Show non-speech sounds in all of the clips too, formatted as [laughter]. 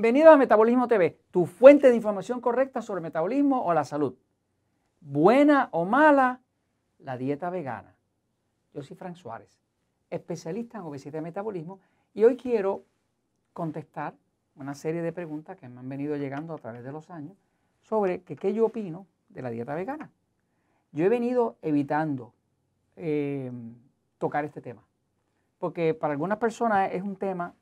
Bienvenido a Metabolismo TV, tu fuente de información correcta sobre metabolismo o la salud. Buena o mala, la dieta vegana. Yo soy Frank Suárez, especialista en obesidad y metabolismo, y hoy quiero contestar una serie de preguntas que me han venido llegando a través de los años sobre qué yo opino de la dieta vegana. Yo he venido evitando eh, tocar este tema, porque para algunas personas es un tema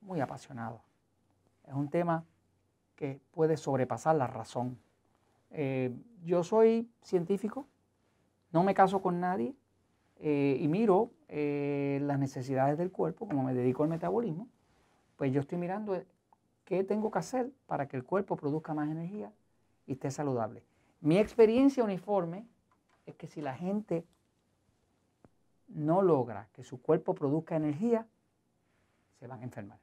muy apasionado. Es un tema que puede sobrepasar la razón. Eh, yo soy científico, no me caso con nadie eh, y miro eh, las necesidades del cuerpo, como me dedico al metabolismo, pues yo estoy mirando qué tengo que hacer para que el cuerpo produzca más energía y esté saludable. Mi experiencia uniforme es que si la gente no logra que su cuerpo produzca energía, se van a enfermar.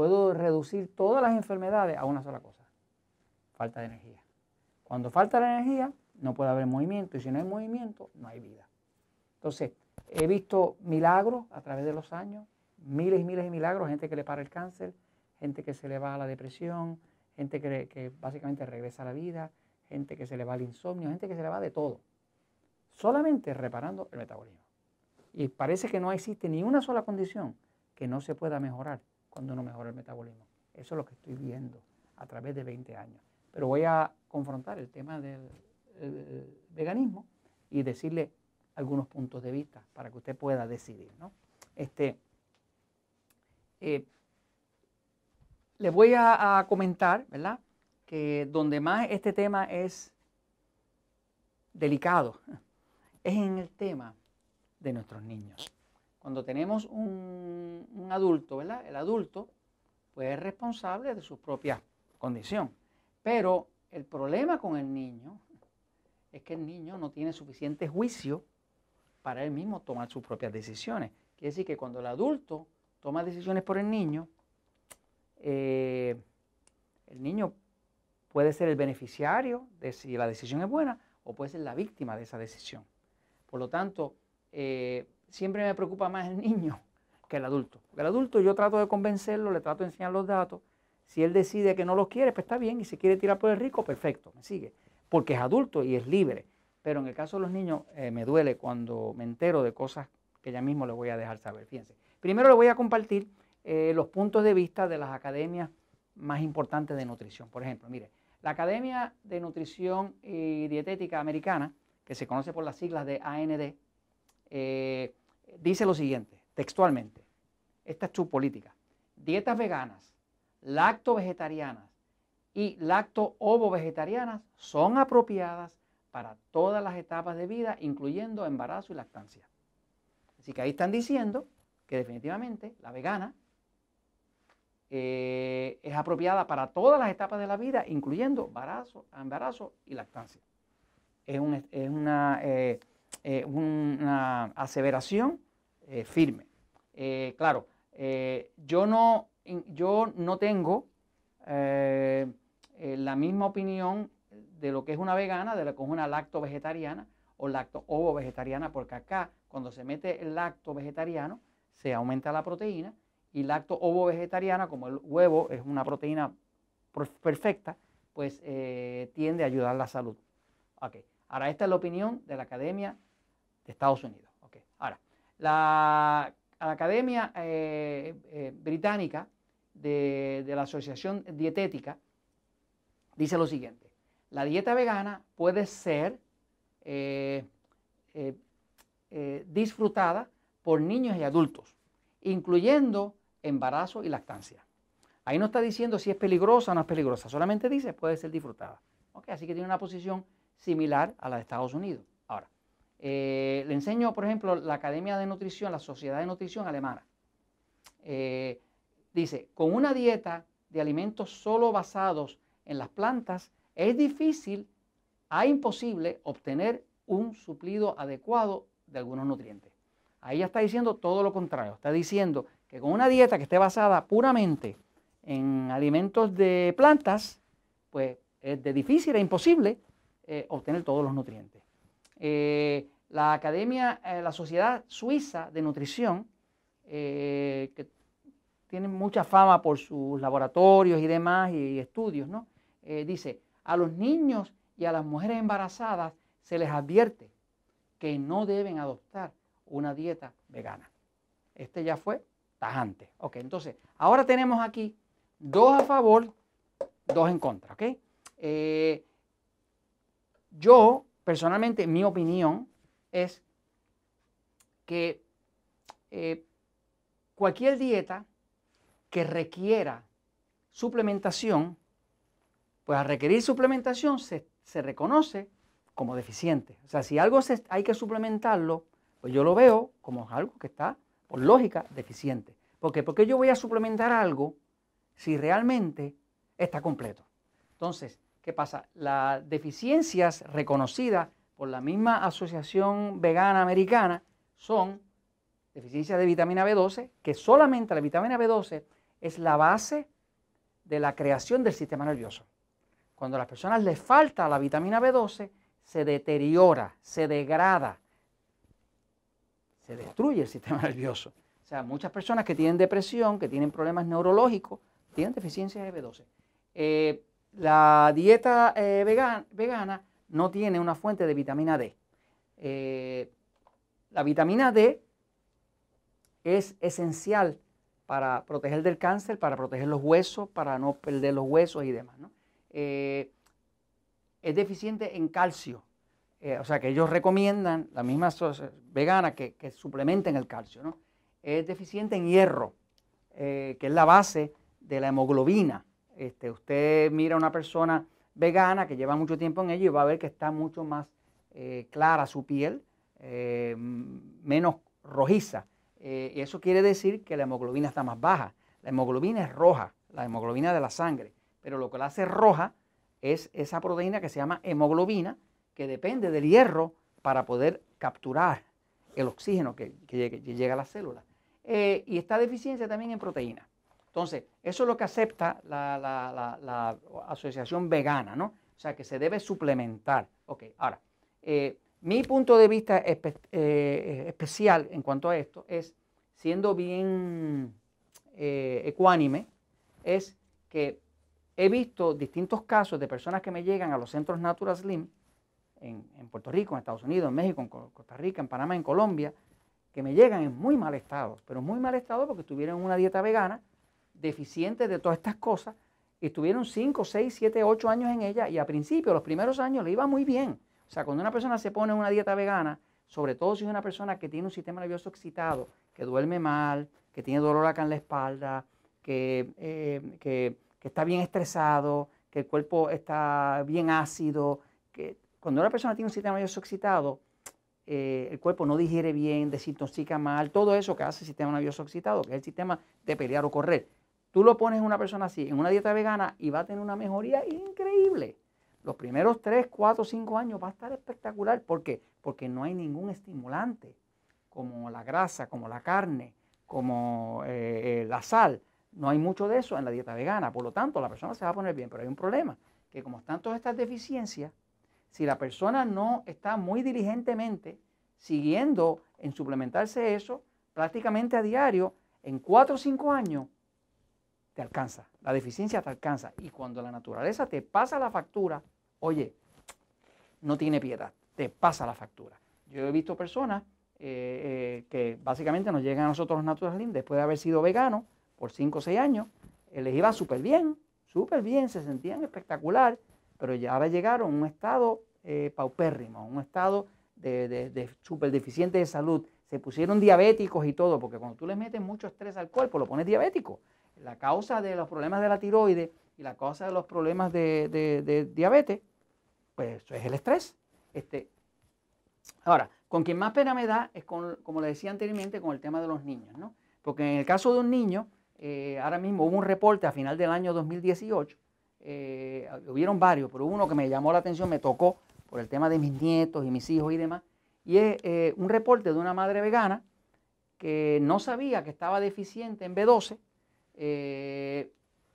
Puedo reducir todas las enfermedades a una sola cosa, falta de energía. Cuando falta la energía, no puede haber movimiento y si no hay movimiento, no hay vida. Entonces, he visto milagros a través de los años, miles y miles de milagros, gente que le para el cáncer, gente que se le va a la depresión, gente que, básicamente regresa a la vida, gente que se le va al insomnio, gente que se le va de todo. Solamente reparando el metabolismo. Y parece que no existe ni una sola condición que no se pueda mejorar cuando uno mejora el metabolismo. Eso es lo que estoy viendo a través de 20 años. Pero voy a confrontar el tema del veganismo y decirle algunos puntos de vista para que usted pueda decidir. Este, eh, le voy a, comentar, ¿verdad? Que donde más este tema es delicado [laughs] es en el tema de nuestros niños. Cuando tenemos un, adulto, ¿verdad? El adulto pues es responsable de su propia condición. Pero el problema con el niño es que el niño no tiene suficiente juicio para él mismo tomar sus propias decisiones. Quiere decir que cuando el adulto toma decisiones por el niño, eh, el niño puede ser el beneficiario de si la decisión es buena o puede ser la víctima de esa decisión. Por lo tanto, eh, siempre me preocupa más el niño que el adulto. el adulto yo trato de convencerlo, le trato de enseñar los datos. Si él decide que no los quiere, pues está bien. Y si quiere tirar por el rico, perfecto, me sigue. Porque es adulto y es libre. Pero en el caso de los niños, eh, me duele cuando me entero de cosas que ya mismo le voy a dejar saber. Fíjense. Primero le voy a compartir eh, los puntos de vista de las academias más importantes de nutrición. Por ejemplo, mire, la Academia de Nutrición y Dietética Americana, que se conoce por las siglas de AND, eh, dice lo siguiente, textualmente, esta es su política, dietas veganas, lacto-vegetarianas y lacto-ovo-vegetarianas son apropiadas para todas las etapas de vida, incluyendo embarazo y lactancia. Así que ahí están diciendo que definitivamente la vegana eh, es apropiada para todas las etapas de la vida, incluyendo embarazo, embarazo y lactancia. Es, una, eh, eh, una aseveración eh, firme. Eh, claro, yo, no, yo no tengo la misma opinión de lo que es una vegana, de lo que es una lacto vegetariana o lacto ovo vegetariana, porque acá cuando se mete el lacto vegetariano se aumenta la proteína y lacto ovo vegetariana, como el huevo es una proteína perfecta, pues tiende a ayudar la salud. Okay. Ahora, esta es la opinión de la Academia de Estados Unidos. Ahora, la, Academia eh, eh, Británica de, la Asociación Dietética dice lo siguiente, la dieta vegana puede ser eh, disfrutada por niños y adultos, incluyendo embarazo y lactancia. Ahí no está diciendo si es peligrosa o no es peligrosa, solamente dice puede ser disfrutada. Así que tiene una posición similar a la de Estados Unidos. Eh, le enseño, por ejemplo, la Academia de Nutrición, la Sociedad de Nutrición Alemana. Eh, dice, con una dieta de alimentos solo basados en las plantas, es difícil a imposible obtener un suplido adecuado de algunos nutrientes. Ahí ya está diciendo todo lo contrario. Está diciendo que con una dieta que esté basada puramente en alimentos de plantas, pues es de difícil e imposible eh, obtener todos los nutrientes. Eh, la Academia, eh, la Sociedad Suiza de Nutrición, que tienen mucha fama por sus laboratorios y demás y, estudios, ¿no? Eh, dice, a los niños y a las mujeres embarazadas se les advierte que no deben adoptar una dieta vegana. Este ya fue tajante. Ok, entonces, ahora tenemos aquí dos a favor, dos en contra, ¿ok? Eh, yo, personalmente, mi opinión es que eh, cualquier dieta que requiera suplementación, pues al requerir suplementación se, reconoce como deficiente. O sea, si algo hay que suplementarlo, pues yo lo veo como algo que está, por lógica, deficiente. ¿Por qué? Porque yo voy a suplementar algo si realmente está completo. Entonces, ¿qué pasa? Las deficiencias reconocidas por la misma Asociación Vegana Americana son deficiencia de vitamina B12, que solamente la vitamina B12 es la base de la creación del sistema nervioso. Cuando a las personas les falta la vitamina B12, se deteriora, se degrada, se destruye el sistema [laughs] nervioso. O sea, muchas personas que tienen depresión, que tienen problemas neurológicos, tienen deficiencia de B12. Eh, la dieta eh, vegana, no tiene una fuente de vitamina D. Eh, la vitamina D es esencial para proteger del cáncer, para proteger los huesos, para no perder los huesos y demás. Eh, es deficiente en calcio, o sea que ellos recomiendan, la misma vegana, que, suplementen el calcio. Es deficiente en hierro, que es la base de la hemoglobina. Este, usted mira a una persona vegana que lleva mucho tiempo en ello y va a ver que está mucho más clara su piel, menos rojiza. Eh, y eso quiere decir que la hemoglobina está más baja. La hemoglobina es roja, la hemoglobina de la sangre, pero lo que la hace roja es esa proteína que se llama hemoglobina, que depende del hierro para poder capturar el oxígeno que, llega a la célula. Eh, y está deficiencia también en proteína. Entonces, eso es lo que acepta la, asociación vegana, ¿no? O sea, que se debe suplementar. Ok, ahora, eh, mi punto de vista eh, especial en cuanto a esto es, siendo bien eh, ecuánime, es que he visto distintos casos de personas que me llegan a los centros Natural Slim en, Puerto Rico, en Estados Unidos, en México, en Costa Rica, en Panamá, en Colombia, que me llegan en muy mal estado, pero muy mal estado porque estuvieron en una dieta vegana, deficiente de todas estas cosas, estuvieron 5, 6, 7, 8 años en ella y a principio, los primeros años, le iba muy bien o sea, cuando una persona se pone en una dieta vegana, sobre todo si es una persona que tiene un sistema nervioso excitado, que duerme mal, que tiene dolor acá en la espalda, que, eh, está bien estresado, que el cuerpo está bien ácido, que cuando una persona tiene un sistema nervioso excitado, eh, el cuerpo no digiere bien, desintoxica mal, todo eso que hace el sistema nervioso excitado, que es el sistema de pelear o correr. Tú lo pones en una persona así, en una dieta vegana, y va a tener una mejoría increíble los primeros 3, 4, 5 años va a estar espectacular. ¿Por qué? Porque no hay ningún estimulante, como la grasa, como la carne, como eh, eh, la sal. No hay mucho de eso en la dieta vegana. Por lo tanto, la persona se va a poner bien. Pero hay un problema, que como están todas estas deficiencias, si la persona no está muy diligentemente siguiendo en suplementarse eso, prácticamente a diario, en 4 o 5 años, alcanza, la deficiencia te alcanza. Y cuando la naturaleza te pasa la factura, oye, no tiene piedad, te pasa la factura. Yo he visto personas eh, eh, que básicamente nos llegan a nosotros los Natural después de haber sido veganos por 5 o 6 años, eh, les iba súper bien, súper bien, se sentían espectacular, pero ya ahora llegaron a un estado paupérrimo, un estado de, de súper deficiente de salud. Se pusieron diabéticos y todo, porque cuando tú les metes mucho estrés al cuerpo, lo pones diabético la causa de los problemas de la tiroides y la causa de los problemas de, diabetes, pues eso es el estrés. Este, ahora, con quien más pena me da es con, como le decía anteriormente, con el tema de los niños, ¿no? Porque en el caso de un niño, eh, ahora mismo hubo un reporte a final del año 2018, eh, hubieron varios, pero uno que me llamó la atención, me tocó por el tema de mis nietos y mis hijos y demás, y es eh, un reporte de una madre vegana que no sabía que estaba deficiente en B12 eh,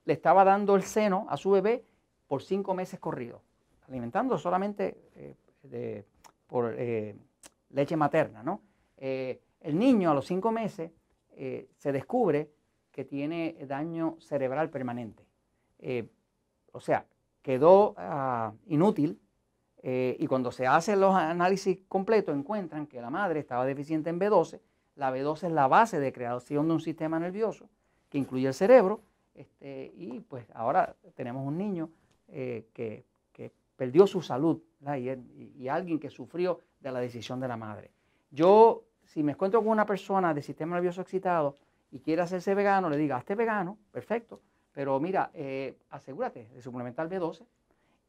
le estaba dando el seno a su bebé por cinco meses corridos, alimentando solamente eh, por eh, leche materna. el niño a los cinco meses se descubre que tiene daño cerebral permanente. O sea, quedó ah, inútil y cuando se hacen los análisis completos encuentran que la madre estaba deficiente en B12. La B12 es la base de creación de un sistema nervioso que incluye el cerebro. Este, y pues ahora tenemos un niño eh, que, perdió su salud y, alguien que sufrió de la decisión de la madre. Yo, si me encuentro con una persona de sistema nervioso excitado y quiere hacerse vegano, le diga, hazte vegano, perfecto, pero mira, eh, asegúrate de suplementar B12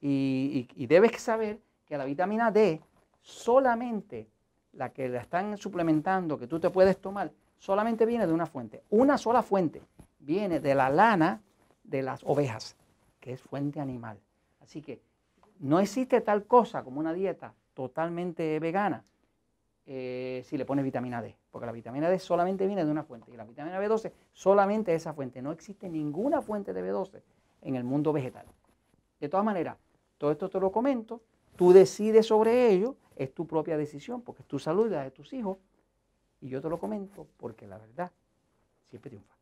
y, debes saber que la vitamina D solamente la que la están suplementando, que tú te puedes tomar, solamente viene de una fuente. Una sola fuente viene de la lana de las ovejas, que es fuente animal. Así que no existe tal cosa como una dieta totalmente vegana eh, si le pones vitamina D, porque la vitamina D solamente viene de una fuente y la vitamina B12 solamente esa fuente. No existe ninguna fuente de B12 en el mundo vegetal. De todas maneras, todo esto te lo comento, tú decides sobre ello, es tu propia decisión, porque es tu salud y la de tus hijos, y yo te lo comento porque la verdad siempre triunfa.